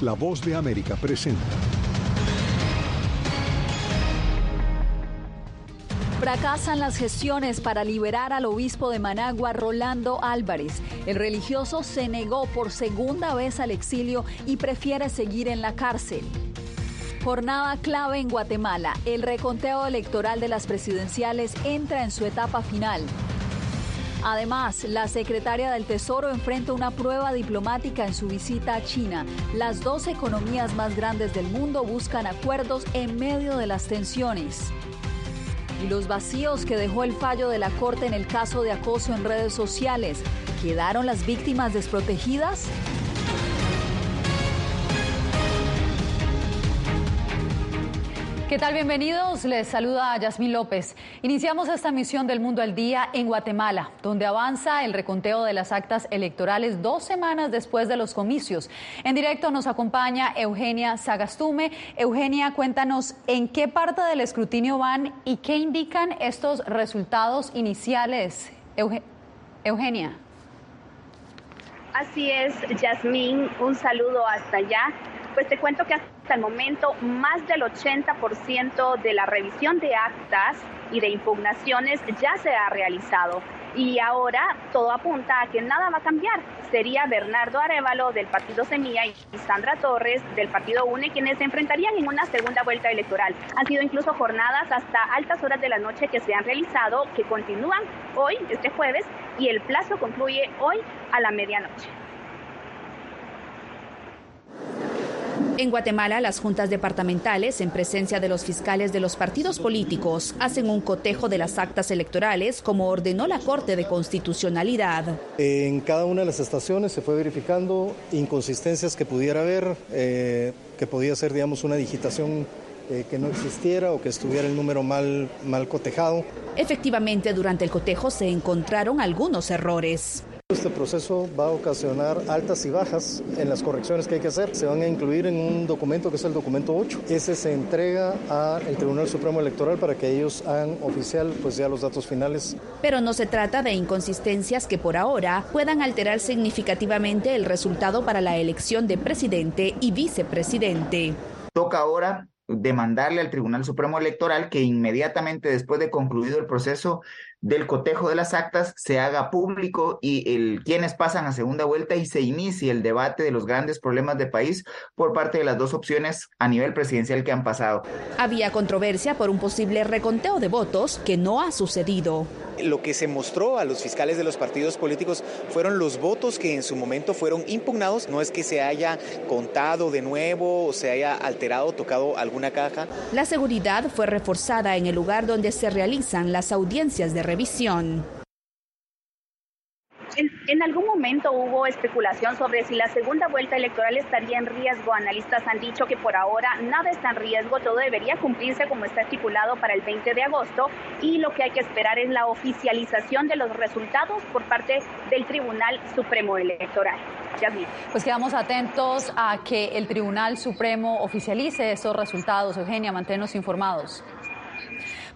La voz de América presenta. Fracasan las gestiones para liberar al obispo de Managua, Rolando Álvarez. El religioso se negó por segunda vez al exilio y prefiere seguir en la cárcel. Jornada clave en Guatemala. El reconteo electoral de las presidenciales entra en su etapa final. Además, la secretaria del Tesoro enfrenta una prueba diplomática en su visita a China. Las dos economías más grandes del mundo buscan acuerdos en medio de las tensiones. Y los vacíos que dejó el fallo de la Corte en el caso de acoso en redes sociales. ¿Quedaron las víctimas desprotegidas? ¿Qué tal? Bienvenidos. Les saluda Yasmín López. Iniciamos esta misión del Mundo al Día en Guatemala, donde avanza el reconteo de las actas electorales dos semanas después de los comicios. En directo nos acompaña Eugenia Sagastume. Eugenia, cuéntanos en qué parte del escrutinio van y qué indican estos resultados iniciales. Eugenia. Así es, Yasmín. Un saludo hasta allá. Pues te cuento que el momento más del 80% de la revisión de actas y de impugnaciones ya se ha realizado. Y ahora todo apunta a que nada va a cambiar. Sería Bernardo Arevalo del Partido Semilla y Sandra Torres del Partido UNE quienes se enfrentarían en una segunda vuelta electoral. Han sido incluso jornadas hasta altas horas de la noche que se han realizado, que continúan hoy, este jueves, y el plazo concluye hoy a la medianoche. En Guatemala, las juntas departamentales, en presencia de los fiscales de los partidos políticos, hacen un cotejo de las actas electorales como ordenó la Corte de Constitucionalidad. En cada una de las estaciones se fue verificando inconsistencias que pudiera haber, eh, que podía ser, digamos, una digitación eh, que no existiera o que estuviera el número mal, mal cotejado. Efectivamente, durante el cotejo se encontraron algunos errores. Este proceso va a ocasionar altas y bajas en las correcciones que hay que hacer. Se van a incluir en un documento que es el documento 8. Ese se entrega al Tribunal Supremo Electoral para que ellos hagan oficial pues ya los datos finales. Pero no se trata de inconsistencias que por ahora puedan alterar significativamente el resultado para la elección de presidente y vicepresidente. Toca ahora demandarle al Tribunal Supremo Electoral que inmediatamente después de concluido el proceso del cotejo de las actas se haga público y el quienes pasan a segunda vuelta y se inicie el debate de los grandes problemas de país por parte de las dos opciones a nivel presidencial que han pasado. Había controversia por un posible reconteo de votos que no ha sucedido. Lo que se mostró a los fiscales de los partidos políticos fueron los votos que en su momento fueron impugnados. No es que se haya contado de nuevo o se haya alterado, tocado alguna caja. La seguridad fue reforzada en el lugar donde se realizan las audiencias de revisión. En, algún momento hubo especulación sobre si la segunda vuelta electoral estaría en riesgo. Analistas han dicho que por ahora nada está en riesgo, todo debería cumplirse como está estipulado para el 20 de agosto y lo que hay que esperar es la oficialización de los resultados por parte del Tribunal Supremo Electoral. Pues quedamos atentos a que el Tribunal Supremo oficialice esos resultados. Eugenia, manténnos informados.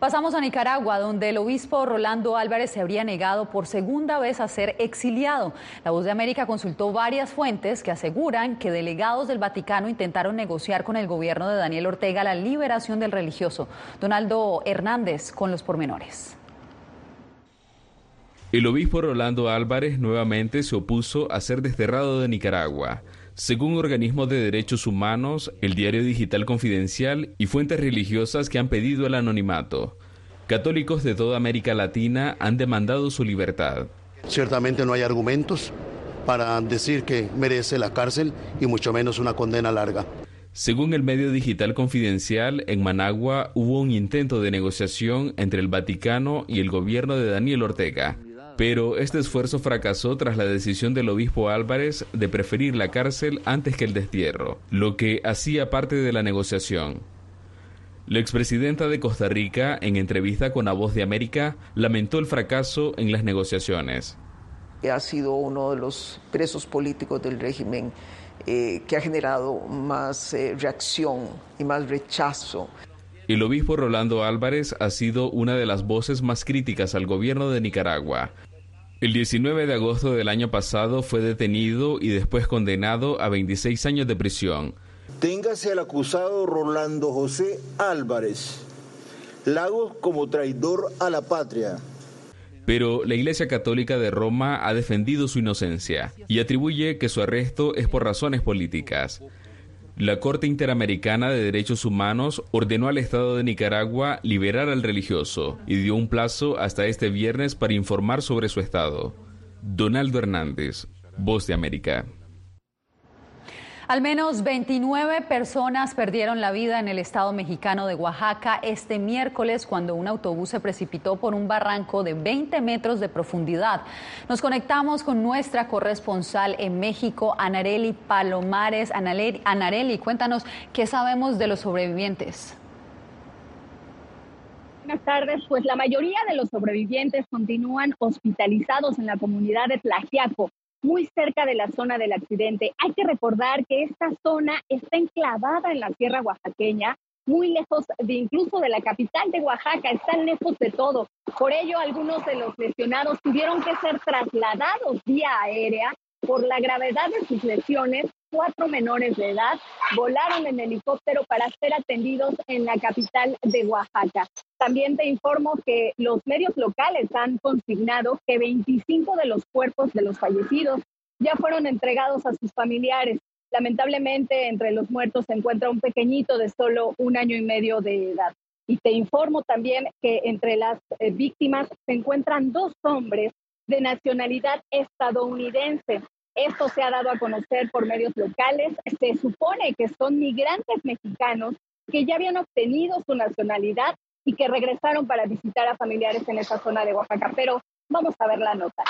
Pasamos a Nicaragua, donde el obispo Rolando Álvarez se habría negado por segunda vez a ser exiliado. La Voz de América consultó varias fuentes que aseguran que delegados del Vaticano intentaron negociar con el gobierno de Daniel Ortega la liberación del religioso. Donaldo Hernández con los pormenores. El obispo Rolando Álvarez nuevamente se opuso a ser desterrado de Nicaragua según organismos de derechos humanos, el diario digital confidencial y fuentes religiosas que han pedido el anonimato. Católicos de toda América Latina han demandado su libertad. Ciertamente no hay argumentos para decir que merece la cárcel y mucho menos una condena larga. Según el medio digital confidencial, en Managua hubo un intento de negociación entre el Vaticano y el gobierno de Daniel Ortega. Pero este esfuerzo fracasó tras la decisión del obispo Álvarez de preferir la cárcel antes que el destierro, lo que hacía parte de la negociación. La expresidenta de Costa Rica, en entrevista con La Voz de América, lamentó el fracaso en las negociaciones. Ha sido uno de los presos políticos del régimen eh, que ha generado más eh, reacción y más rechazo. El obispo Rolando Álvarez ha sido una de las voces más críticas al gobierno de Nicaragua. El 19 de agosto del año pasado fue detenido y después condenado a 26 años de prisión. Téngase al acusado Rolando José Álvarez Lagos como traidor a la patria. Pero la Iglesia Católica de Roma ha defendido su inocencia y atribuye que su arresto es por razones políticas. La Corte Interamericana de Derechos Humanos ordenó al Estado de Nicaragua liberar al religioso y dio un plazo hasta este viernes para informar sobre su estado. Donaldo Hernández, Voz de América. Al menos 29 personas perdieron la vida en el estado mexicano de Oaxaca este miércoles cuando un autobús se precipitó por un barranco de 20 metros de profundidad. Nos conectamos con nuestra corresponsal en México, Anareli Palomares. Anareli, cuéntanos qué sabemos de los sobrevivientes. Buenas tardes. Pues la mayoría de los sobrevivientes continúan hospitalizados en la comunidad de Tlaxiaco muy cerca de la zona del accidente. Hay que recordar que esta zona está enclavada en la sierra oaxaqueña, muy lejos de incluso de la capital de Oaxaca, están lejos de todo. Por ello, algunos de los lesionados tuvieron que ser trasladados vía aérea por la gravedad de sus lesiones cuatro menores de edad volaron en helicóptero para ser atendidos en la capital de Oaxaca. También te informo que los medios locales han consignado que 25 de los cuerpos de los fallecidos ya fueron entregados a sus familiares. Lamentablemente, entre los muertos se encuentra un pequeñito de solo un año y medio de edad. Y te informo también que entre las eh, víctimas se encuentran dos hombres de nacionalidad estadounidense. Esto se ha dado a conocer por medios locales. Se supone que son migrantes mexicanos que ya habían obtenido su nacionalidad y que regresaron para visitar a familiares en esa zona de Oaxaca. Pero vamos a ver la nota.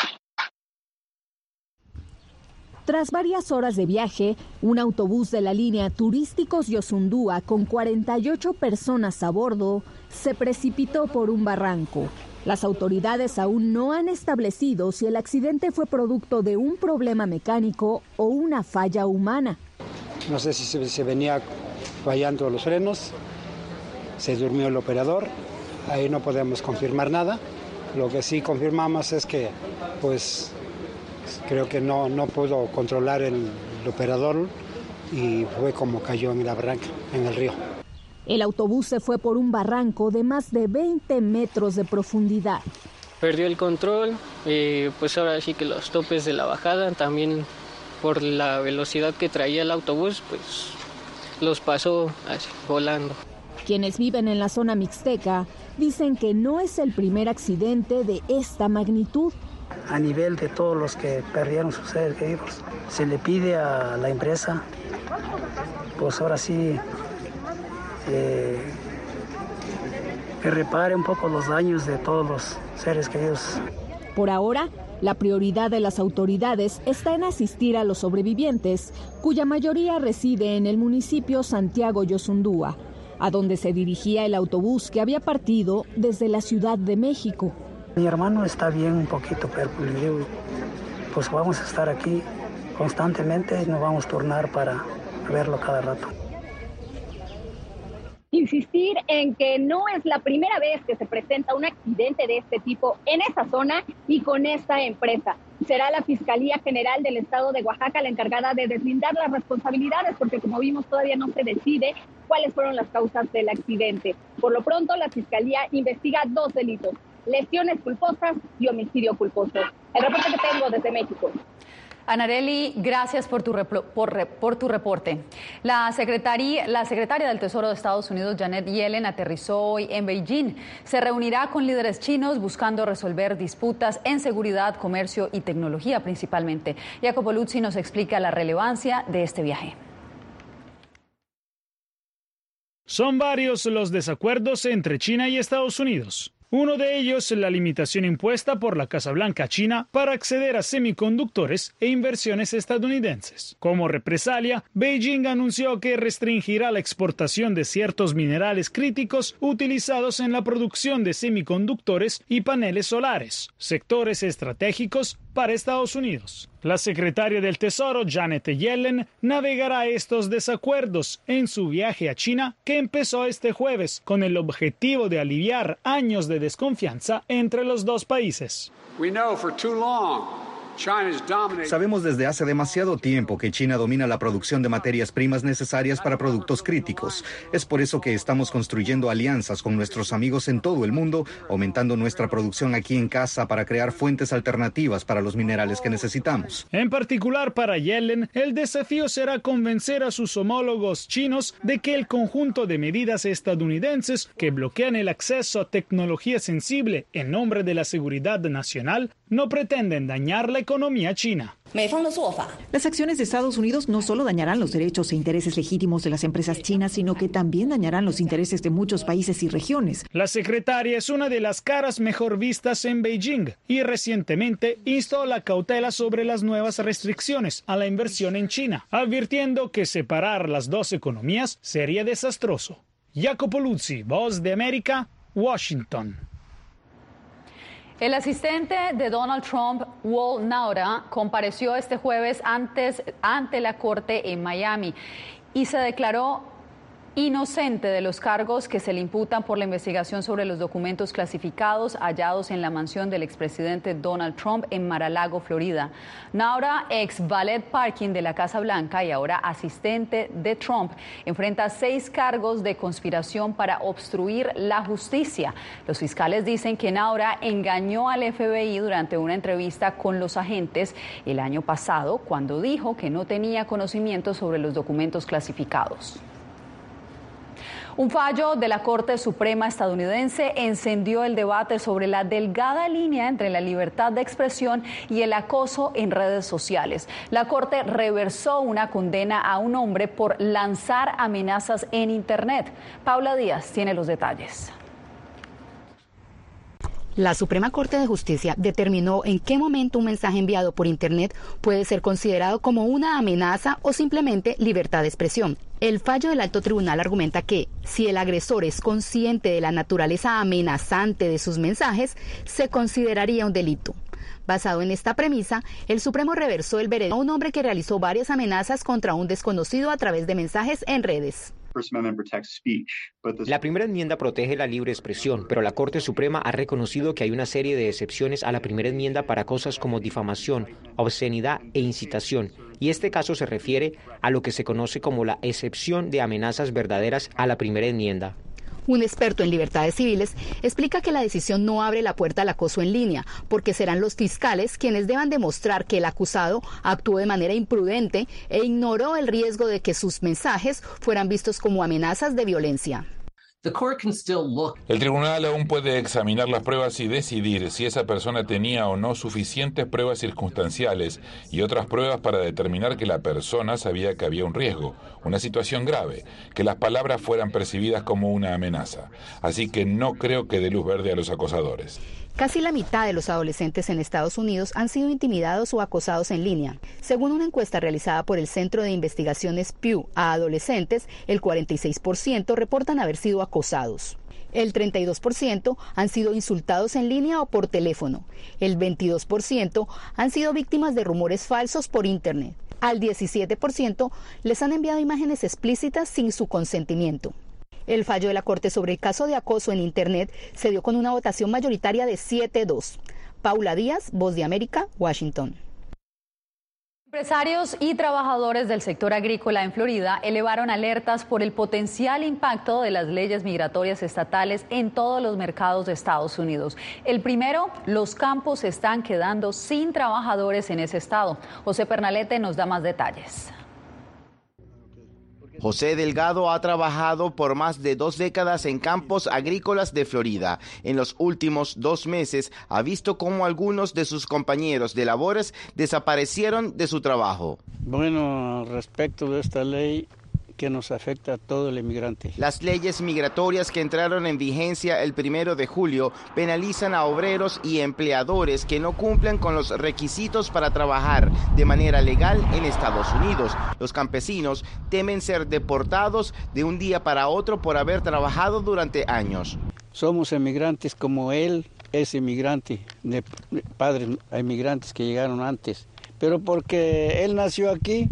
Tras varias horas de viaje, un autobús de la línea Turísticos Yosundúa con 48 personas a bordo se precipitó por un barranco. Las autoridades aún no han establecido si el accidente fue producto de un problema mecánico o una falla humana. No sé si se, venía fallando los frenos, se durmió el operador, ahí no podemos confirmar nada. Lo que sí confirmamos es que, pues, creo que no, no pudo controlar el operador y fue como cayó en la barranca, en el río. El autobús se fue por un barranco de más de 20 metros de profundidad. Perdió el control, eh, pues ahora sí que los topes de la bajada, también por la velocidad que traía el autobús, pues los pasó así, volando. Quienes viven en la zona mixteca dicen que no es el primer accidente de esta magnitud. A nivel de todos los que perdieron sus seres queridos, se le pide a la empresa, pues ahora sí que repare un poco los daños de todos los seres queridos. Por ahora, la prioridad de las autoridades está en asistir a los sobrevivientes, cuya mayoría reside en el municipio Santiago Yosundúa, a donde se dirigía el autobús que había partido desde la Ciudad de México. Mi hermano está bien un poquito, pero pues vamos a estar aquí constantemente y nos vamos a turnar para verlo cada rato insistir en que no es la primera vez que se presenta un accidente de este tipo en esa zona y con esta empresa. Será la Fiscalía General del Estado de Oaxaca la encargada de deslindar las responsabilidades, porque como vimos todavía no se decide cuáles fueron las causas del accidente. Por lo pronto, la Fiscalía investiga dos delitos, lesiones culposas y homicidio culposo. El reporte que tengo desde México. Anareli, gracias por tu, por, tu reporte. La secretaria, la secretaria del Tesoro de Estados Unidos, Janet Yellen, aterrizó hoy en Beijing. Se reunirá con líderes chinos buscando resolver disputas en seguridad, comercio y tecnología principalmente. Jacopo Luzzi nos explica la relevancia de este viaje. Son varios los desacuerdos entre China y Estados Unidos. Uno de ellos, la limitación impuesta por la Casa Blanca China para acceder a semiconductores e inversiones estadounidenses. Como represalia, Beijing anunció que restringirá la exportación de ciertos minerales críticos utilizados en la producción de semiconductores y paneles solares, sectores estratégicos para Estados Unidos. La secretaria del Tesoro, Janet Yellen, navegará estos desacuerdos en su viaje a China que empezó este jueves con el objetivo de aliviar años de desconfianza entre los dos países. Sabemos desde hace demasiado tiempo que China domina la producción de materias primas necesarias para productos críticos. Es por eso que estamos construyendo alianzas con nuestros amigos en todo el mundo, aumentando nuestra producción aquí en casa para crear fuentes alternativas para los minerales que necesitamos. En particular para Yellen, el desafío será convencer a sus homólogos chinos de que el conjunto de medidas estadounidenses que bloquean el acceso a tecnología sensible en nombre de la seguridad nacional no pretenden dañar la economía china. Las acciones de Estados Unidos no solo dañarán los derechos e intereses legítimos de las empresas chinas, sino que también dañarán los intereses de muchos países y regiones. La secretaria es una de las caras mejor vistas en Beijing y recientemente instó la cautela sobre las nuevas restricciones a la inversión en China, advirtiendo que separar las dos economías sería desastroso. Jacopo Luzzi, Voz de América, Washington. El asistente de Donald Trump, Walt Naura, compareció este jueves antes, ante la corte en Miami y se declaró inocente de los cargos que se le imputan por la investigación sobre los documentos clasificados hallados en la mansión del expresidente Donald Trump en Mar-a-Lago, Florida. Naura, ex ballet parking de la Casa Blanca y ahora asistente de Trump, enfrenta seis cargos de conspiración para obstruir la justicia. Los fiscales dicen que Naura engañó al FBI durante una entrevista con los agentes el año pasado cuando dijo que no tenía conocimiento sobre los documentos clasificados. Un fallo de la Corte Suprema estadounidense encendió el debate sobre la delgada línea entre la libertad de expresión y el acoso en redes sociales. La Corte reversó una condena a un hombre por lanzar amenazas en Internet. Paula Díaz tiene los detalles. La Suprema Corte de Justicia determinó en qué momento un mensaje enviado por Internet puede ser considerado como una amenaza o simplemente libertad de expresión. El fallo del alto tribunal argumenta que, si el agresor es consciente de la naturaleza amenazante de sus mensajes, se consideraría un delito. Basado en esta premisa, el Supremo reversó el veredicto a un hombre que realizó varias amenazas contra un desconocido a través de mensajes en redes. La primera enmienda protege la libre expresión, pero la Corte Suprema ha reconocido que hay una serie de excepciones a la primera enmienda para cosas como difamación, obscenidad e incitación, y este caso se refiere a lo que se conoce como la excepción de amenazas verdaderas a la primera enmienda. Un experto en libertades civiles explica que la decisión no abre la puerta al acoso en línea, porque serán los fiscales quienes deban demostrar que el acusado actuó de manera imprudente e ignoró el riesgo de que sus mensajes fueran vistos como amenazas de violencia. El tribunal aún puede examinar las pruebas y decidir si esa persona tenía o no suficientes pruebas circunstanciales y otras pruebas para determinar que la persona sabía que había un riesgo, una situación grave, que las palabras fueran percibidas como una amenaza. Así que no creo que dé luz verde a los acosadores. Casi la mitad de los adolescentes en Estados Unidos han sido intimidados o acosados en línea. Según una encuesta realizada por el Centro de Investigaciones Pew a adolescentes, el 46% reportan haber sido acosados. El 32% han sido insultados en línea o por teléfono. El 22% han sido víctimas de rumores falsos por Internet. Al 17% les han enviado imágenes explícitas sin su consentimiento. El fallo de la Corte sobre el caso de acoso en Internet se dio con una votación mayoritaria de 7-2. Paula Díaz, Voz de América, Washington. Empresarios y trabajadores del sector agrícola en Florida elevaron alertas por el potencial impacto de las leyes migratorias estatales en todos los mercados de Estados Unidos. El primero, los campos están quedando sin trabajadores en ese estado. José Pernalete nos da más detalles. José Delgado ha trabajado por más de dos décadas en campos agrícolas de Florida. En los últimos dos meses ha visto cómo algunos de sus compañeros de labores desaparecieron de su trabajo. Bueno, respecto de esta ley, que nos afecta a todo el inmigrante. Las leyes migratorias que entraron en vigencia el primero de julio penalizan a obreros y empleadores que no cumplen con los requisitos para trabajar de manera legal en Estados Unidos. Los campesinos temen ser deportados de un día para otro por haber trabajado durante años. Somos inmigrantes como él es inmigrante, de padres inmigrantes que llegaron antes pero porque él nació aquí,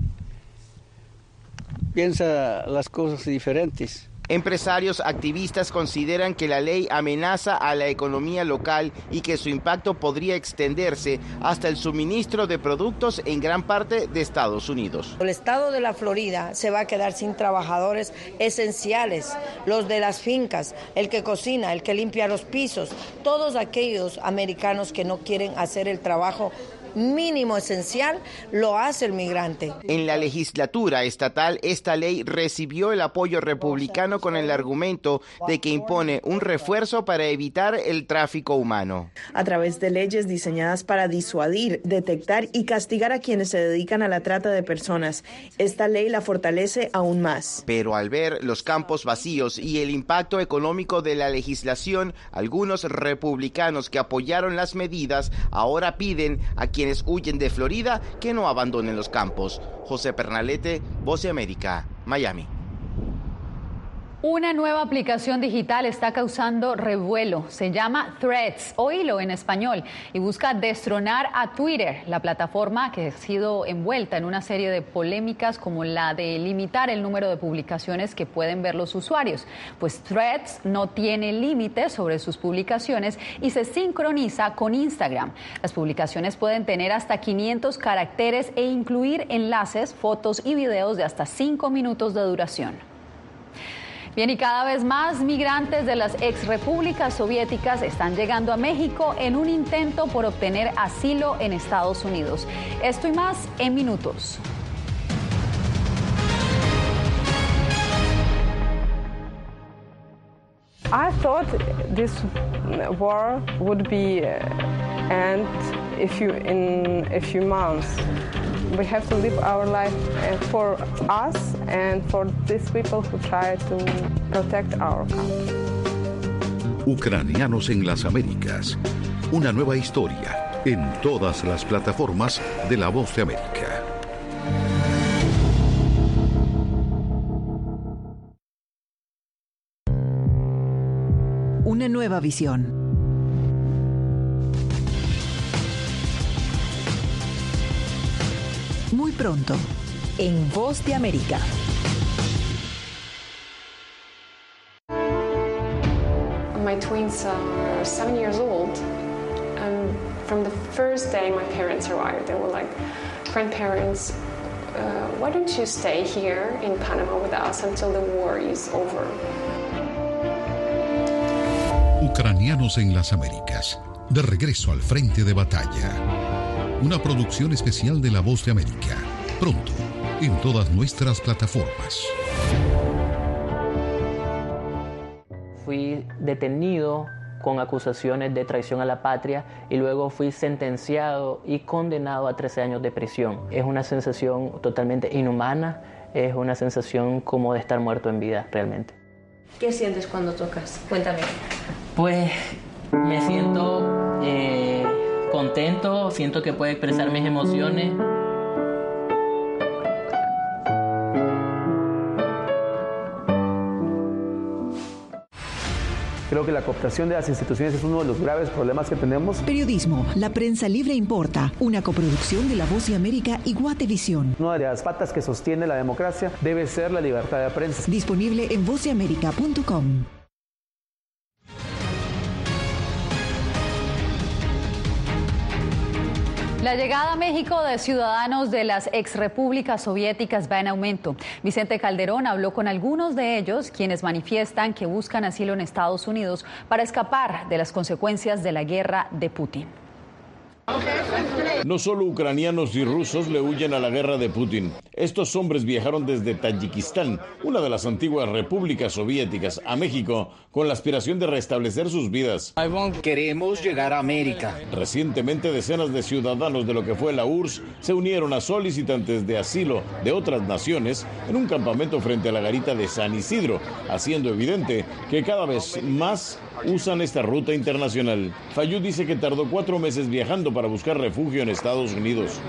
piensa las cosas diferentes. Empresarios activistas consideran que la ley amenaza a la economía local y que su impacto podría extenderse hasta el suministro de productos en gran parte de Estados Unidos. El estado de la Florida se va a quedar sin trabajadores esenciales, los de las fincas, el que cocina, el que limpia los pisos, todos aquellos americanos que no quieren hacer el trabajo mínimo esencial lo hace el migrante. En la legislatura estatal, esta ley recibió el apoyo republicano con el argumento de que impone un refuerzo para evitar el tráfico humano. A través de leyes diseñadas para disuadir, detectar y castigar a quienes se dedican a la trata de personas, esta ley la fortalece aún más. Pero al ver los campos vacíos y el impacto económico de la legislación, algunos republicanos que apoyaron las medidas ahora piden a quienes quienes huyen de Florida que no abandonen los campos. José Pernalete, Voz de América, Miami. Una nueva aplicación digital está causando revuelo. Se llama Threads o Hilo en español y busca destronar a Twitter, la plataforma que ha sido envuelta en una serie de polémicas como la de limitar el número de publicaciones que pueden ver los usuarios. Pues Threads no tiene límites sobre sus publicaciones y se sincroniza con Instagram. Las publicaciones pueden tener hasta 500 caracteres e incluir enlaces, fotos y videos de hasta 5 minutos de duración. Bien, y cada vez más migrantes de las ex repúblicas soviéticas están llegando a México en un intento por obtener asilo en Estados Unidos. Esto y más en minutos. I thought this war would be uh, end if you in a few months. We have to live our life uh, for us and for these people who try to protect our country. Ucranianos en las Américas. Una nueva historia en todas las plataformas de La Voz de América. Una nueva visión Muy pronto, en Voz de América. My twins are seven years old, and from the first day my parents arrived, they were like, grandparents, uh, why don't you stay here in Panama with us until the war is over? Ucranianos en las Américas, de regreso al frente de batalla una producción especial de La Voz de América. Pronto, en todas nuestras plataformas. Fui detenido con acusaciones de traición a la patria y luego fui sentenciado y condenado a 13 años de prisión. Es una sensación totalmente inhumana, es una sensación como de estar muerto en vida realmente. ¿Qué sientes cuando tocas? Cuéntame. Pues me siento... Eh, contento, siento que puedo expresar mis emociones. Creo que la cooptación de las instituciones es uno de los graves problemas que tenemos. Periodismo, la prensa libre importa, una coproducción de La Voz de América y Guatevisión. Una de las patas que sostiene la democracia debe ser la libertad de prensa. Disponible en vozdeamerica.com. La llegada a México de ciudadanos de las exrepúblicas soviéticas va en aumento. Vicente Calderón habló con algunos de ellos, quienes manifiestan que buscan asilo en Estados Unidos para escapar de las consecuencias de la guerra de Putin. No solo ucranianos y rusos le huyen a la guerra de Putin. Estos hombres viajaron desde Tayikistán, una de las antiguas repúblicas soviéticas, a México con la aspiración de restablecer sus vidas. Queremos llegar a América. Recientemente decenas de ciudadanos de lo que fue la URSS se unieron a solicitantes de asilo de otras naciones en un campamento frente a la garita de San Isidro, haciendo evidente que cada vez más usan esta ruta internacional. Fayú dice que tardó cuatro meses viajando para buscar refugio en Estados Unidos.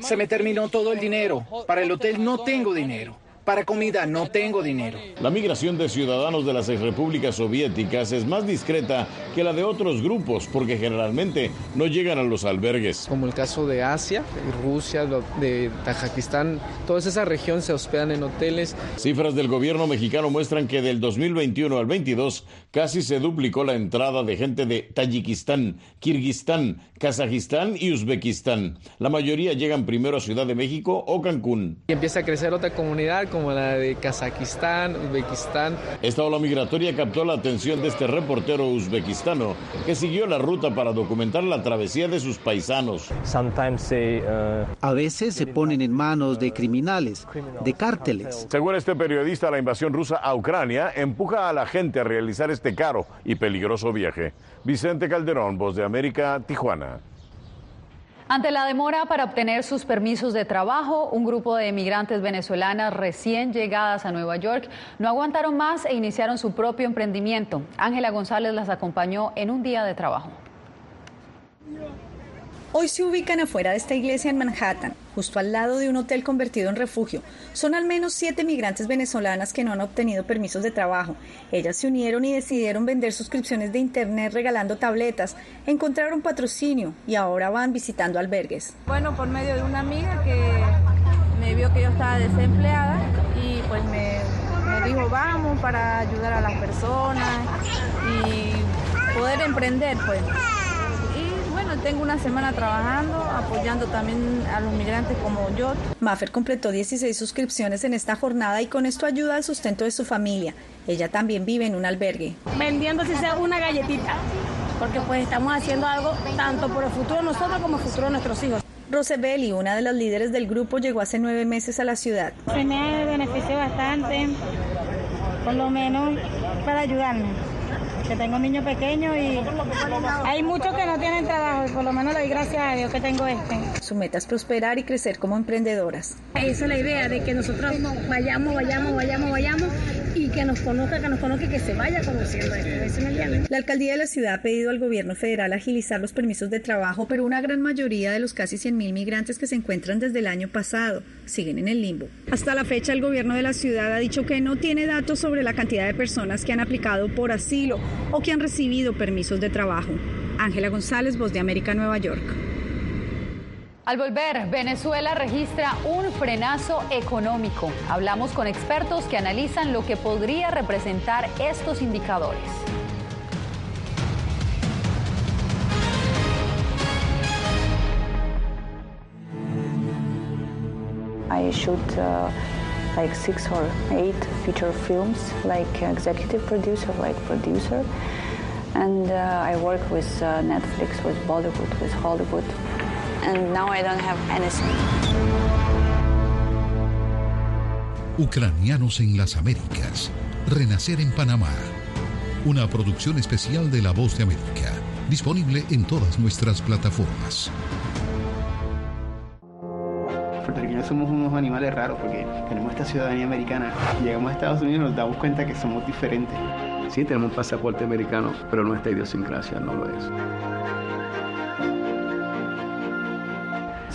Se me terminó todo el dinero. Para el hotel no tengo dinero. Para comida no tengo dinero. La migración de ciudadanos de las exrepúblicas soviéticas es más discreta que la de otros grupos porque generalmente no llegan a los albergues. Como el caso de Asia, Rusia, de Tajikistán, toda esa región se hospedan en hoteles. Cifras del gobierno mexicano muestran que del 2021 al 22 casi se duplicó la entrada de gente de Tayikistán, Kirguistán, Kazajistán y Uzbekistán. La mayoría llegan primero a Ciudad de México o Cancún. Y empieza a crecer otra comunidad como la de Kazajistán, Uzbekistán. Esta ola migratoria captó la atención de este reportero uzbekistano que siguió la ruta para documentar la travesía de sus paisanos. Uh, a veces se ponen en manos de criminales, de cárteles. Según este periodista, la invasión rusa a Ucrania empuja a la gente a realizar este caro y peligroso viaje. Vicente Calderón, Voz de América, Tijuana. Ante la demora para obtener sus permisos de trabajo, un grupo de emigrantes venezolanas recién llegadas a Nueva York no aguantaron más e iniciaron su propio emprendimiento. Ángela González las acompañó en un día de trabajo. Hoy se ubican afuera de esta iglesia en Manhattan, justo al lado de un hotel convertido en refugio. Son al menos siete migrantes venezolanas que no han obtenido permisos de trabajo. Ellas se unieron y decidieron vender suscripciones de internet regalando tabletas, encontraron patrocinio y ahora van visitando albergues. Bueno, por medio de una amiga que me vio que yo estaba desempleada y pues me, dijo vamos para ayudar a las personas y poder emprender pues tengo una semana trabajando, apoyando también a los migrantes como yo. Maffer completó 16 suscripciones en esta jornada y con esto ayuda al sustento de su familia. Ella también vive en un albergue. Vendiendo si sea una galletita, porque pues estamos haciendo algo tanto por el futuro de nosotros como el futuro de nuestros hijos. Rosebelli, una de las líderes del grupo, llegó hace nueve meses a la ciudad. Se me benefició bastante, por lo menos para ayudarme que tengo niños pequeños y hay muchos que no tienen trabajo y por lo menos le doy gracias a Dios que tengo este. Su meta es prosperar y crecer como emprendedoras. Esa es la idea de que nosotros vayamos, vayamos, vayamos, vayamos y que nos conozca, que nos conozca que se vaya conociendo esto. La alcaldía de la ciudad ha pedido al gobierno federal agilizar los permisos de trabajo, pero una gran mayoría de los casi 100.000 migrantes que se encuentran desde el año pasado siguen en el limbo. Hasta la fecha, el gobierno de la ciudad ha dicho que no tiene datos sobre la cantidad de personas que han aplicado por asilo o que han recibido permisos de trabajo. Ángela González, Voz de América, Nueva York. Al volver, Venezuela registra un frenazo económico. Hablamos con expertos que analizan lo que podría representar estos indicadores. I shoot uh, like six or eight feature films, like executive producer, like producer. And uh, I work with uh, Netflix, with Bollywood, with Hollywood. And now I don't have anything. Ucranianos en las Américas. Renacer en Panamá. Una producción especial de La Voz de América. Disponible en todas nuestras plataformas puertorriqueños somos unos animales raros porque tenemos esta ciudadanía americana. Llegamos a Estados Unidos y nos damos cuenta que somos diferentes. Sí, tenemos un pasaporte americano, pero nuestra idiosincrasia no lo es.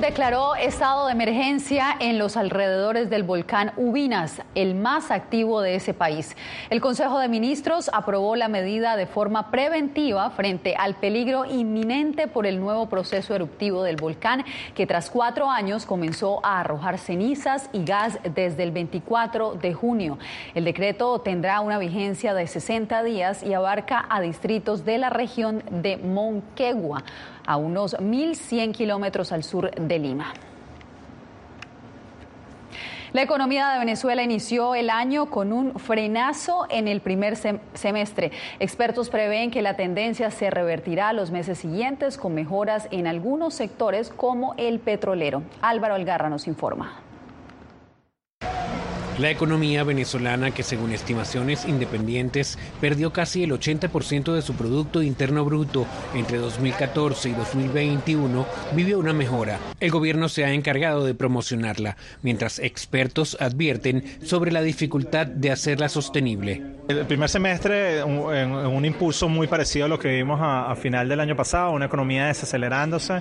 Declaró estado de emergencia en los alrededores del volcán Ubinas, el más activo de ese país. El Consejo de Ministros aprobó la medida de forma preventiva frente al peligro inminente por el nuevo proceso eruptivo del volcán, que tras cuatro años comenzó a arrojar cenizas y gas desde el 24 de junio. El decreto tendrá una vigencia de 60 días y abarca a distritos de la región de Monquegua a unos 1.100 kilómetros al sur de Lima. La economía de Venezuela inició el año con un frenazo en el primer semestre. Expertos prevén que la tendencia se revertirá los meses siguientes con mejoras en algunos sectores como el petrolero. Álvaro Algarra nos informa. La economía venezolana, que según estimaciones independientes perdió casi el 80% de su Producto Interno Bruto entre 2014 y 2021, vivió una mejora. El gobierno se ha encargado de promocionarla, mientras expertos advierten sobre la dificultad de hacerla sostenible. El primer semestre, en un, impulso muy parecido a lo que vimos a, final del año pasado, una economía desacelerándose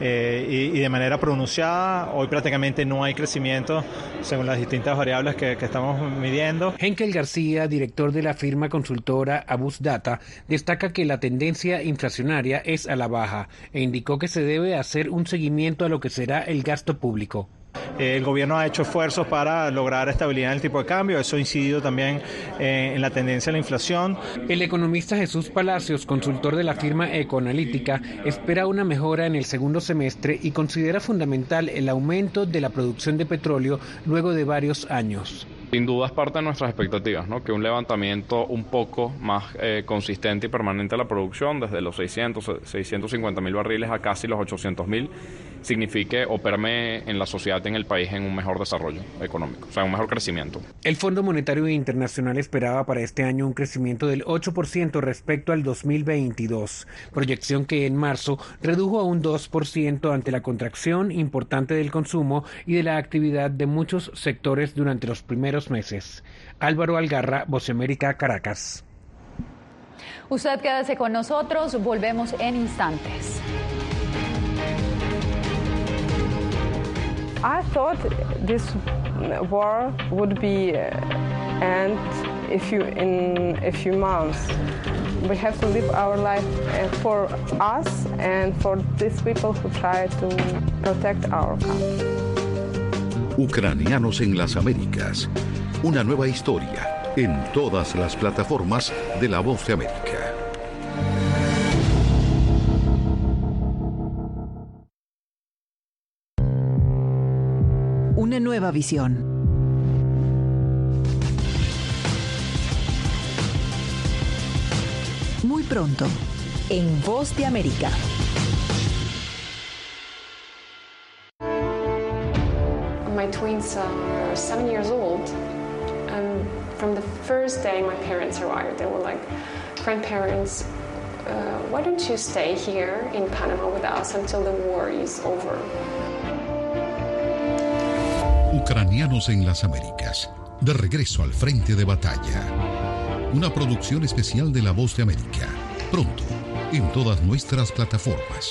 eh, y de manera pronunciada. Hoy prácticamente no hay crecimiento según las distintas variables que, estamos midiendo. Henkel García, director de la firma consultora Abus Data, destaca que la tendencia inflacionaria es a la baja e indicó que se debe hacer un seguimiento a lo que será el gasto público. El gobierno ha hecho esfuerzos para lograr estabilidad en el tipo de cambio. Eso ha incidido también eh, en la tendencia a la inflación. El economista Jesús Palacios, consultor de la firma Ecoanalítica, espera una mejora en el segundo semestre y considera fundamental el aumento de la producción de petróleo luego de varios años. Sin duda es parte de nuestras expectativas, ¿no? que un levantamiento un poco más eh, consistente y permanente de la producción, desde los 600, 650 mil barriles a casi los 800 mil, signifique o en la sociedad, en el país, en un mejor desarrollo económico, o sea, un mejor crecimiento. El Fondo Monetario Internacional esperaba para este año un crecimiento del 8% respecto al 2022, proyección que en marzo redujo a un 2% ante la contracción importante del consumo y de la actividad de muchos sectores durante los primeros meses. Álvaro Algarra, América, Caracas. Usted quédese con nosotros, volvemos en instantes. I thought this war would be uh, end a few in a few months. We have to live our life uh, for us and for these people who try to protect our country. Ucranianos en las Américas. Una nueva historia en todas las plataformas de La Voz de América. una nueva visión. Muy pronto, en Voz de América. Twins are seven years old, and from the first day my parents arrived, they were like, grandparents, uh, why don't you stay here in Panama with us until the war is over? Ucranianos en las Américas. De regreso al frente de batalla. Una producción especial de La Voz de América. Pronto, en todas nuestras plataformas.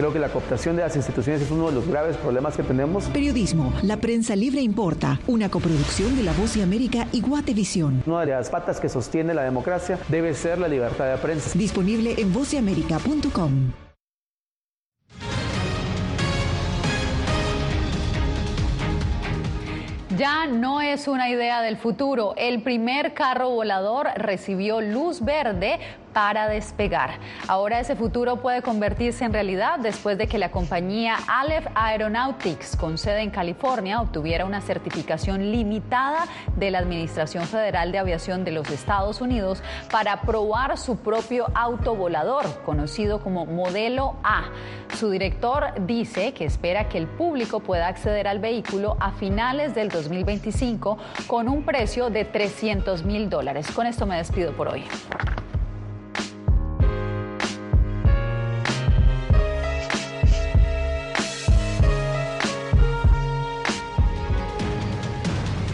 Creo que la cooptación de las instituciones es uno de los graves problemas que tenemos. Periodismo, la prensa libre importa, una coproducción de La Voz de América y Guatevisión. Una de las patas que sostiene la democracia debe ser la libertad de prensa. Disponible en vozdeamerica.com. Ya no es una idea del futuro. El primer carro volador recibió luz verde para despegar. Ahora ese futuro puede convertirse en realidad después de que la compañía Aleph Aeronautics, con sede en California, obtuviera una certificación limitada de la Administración Federal de Aviación de los Estados Unidos para probar su propio autovolador, conocido como Modelo A. Su director dice que espera que el público pueda acceder al vehículo a finales del 2025 con un precio de 300 mil dólares. Con esto me despido por hoy.